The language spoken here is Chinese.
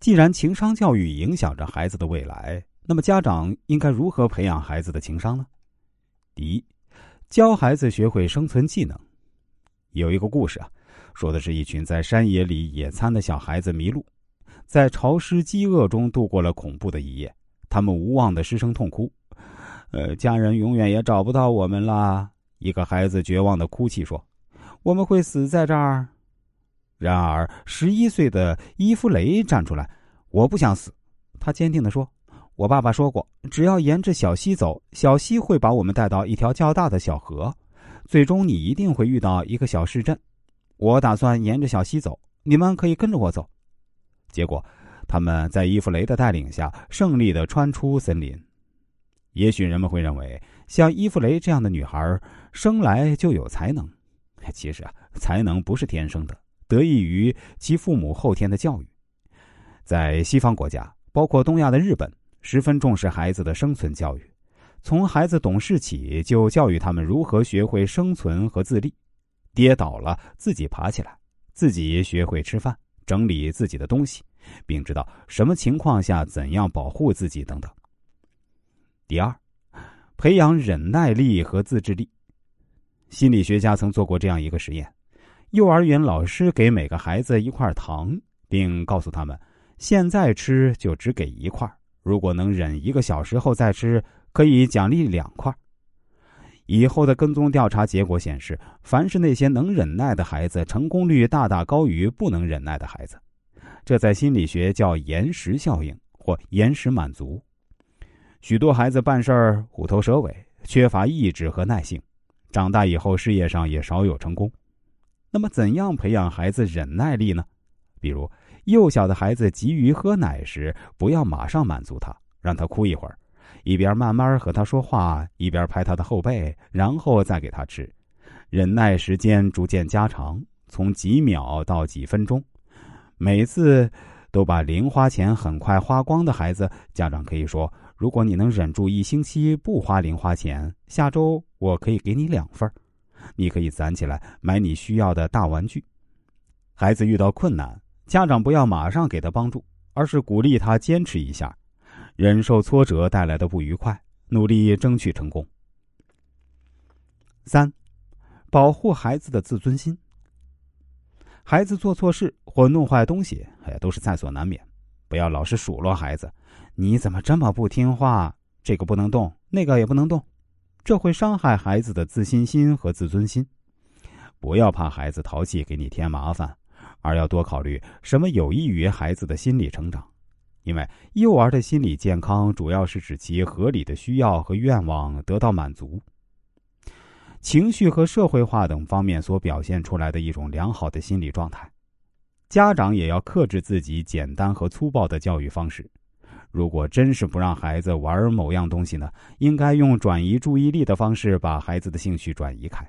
既然情商教育影响着孩子的未来，那么家长应该如何培养孩子的情商呢？第一，教孩子学会生存技能。有一个故事啊，说的是一群在山野里野餐的小孩子迷路，在潮湿饥饿中度过了恐怖的一夜。他们无望的失声痛哭，呃，家人永远也找不到我们啦。一个孩子绝望的哭泣说：“我们会死在这儿。”然而，十一岁的伊夫雷站出来：“我不想死。”他坚定地说。我爸爸说过，只要沿着小溪走，小溪会把我们带到一条较大的小河，最终你一定会遇到一个小市镇。我打算沿着小溪走，你们可以跟着我走。结果，他们在伊芙雷的带领下胜利的穿出森林。也许人们会认为，像伊芙雷这样的女孩生来就有才能，其实啊，才能不是天生的，得益于其父母后天的教育。在西方国家，包括东亚的日本。十分重视孩子的生存教育，从孩子懂事起就教育他们如何学会生存和自立，跌倒了自己爬起来，自己学会吃饭，整理自己的东西，并知道什么情况下怎样保护自己等等。第二，培养忍耐力和自制力。心理学家曾做过这样一个实验：幼儿园老师给每个孩子一块糖，并告诉他们，现在吃就只给一块。如果能忍一个小时后再吃，可以奖励两块。以后的跟踪调查结果显示，凡是那些能忍耐的孩子，成功率大大高于不能忍耐的孩子。这在心理学叫延时效应或延时满足。许多孩子办事儿虎头蛇尾，缺乏意志和耐性，长大以后事业上也少有成功。那么，怎样培养孩子忍耐力呢？比如。幼小的孩子急于喝奶时，不要马上满足他，让他哭一会儿，一边慢慢和他说话，一边拍他的后背，然后再给他吃。忍耐时间逐渐加长，从几秒到几分钟。每次都把零花钱很快花光的孩子，家长可以说：“如果你能忍住一星期不花零花钱，下周我可以给你两份儿你可以攒起来买你需要的大玩具。”孩子遇到困难。家长不要马上给他帮助，而是鼓励他坚持一下，忍受挫折带来的不愉快，努力争取成功。三，保护孩子的自尊心。孩子做错事或弄坏东西，哎，都是在所难免。不要老是数落孩子：“你怎么这么不听话？这个不能动，那个也不能动。”这会伤害孩子的自信心和自尊心。不要怕孩子淘气，给你添麻烦。而要多考虑什么有益于孩子的心理成长，因为幼儿的心理健康主要是指其合理的需要和愿望得到满足，情绪和社会化等方面所表现出来的一种良好的心理状态。家长也要克制自己简单和粗暴的教育方式。如果真是不让孩子玩某样东西呢，应该用转移注意力的方式把孩子的兴趣转移开。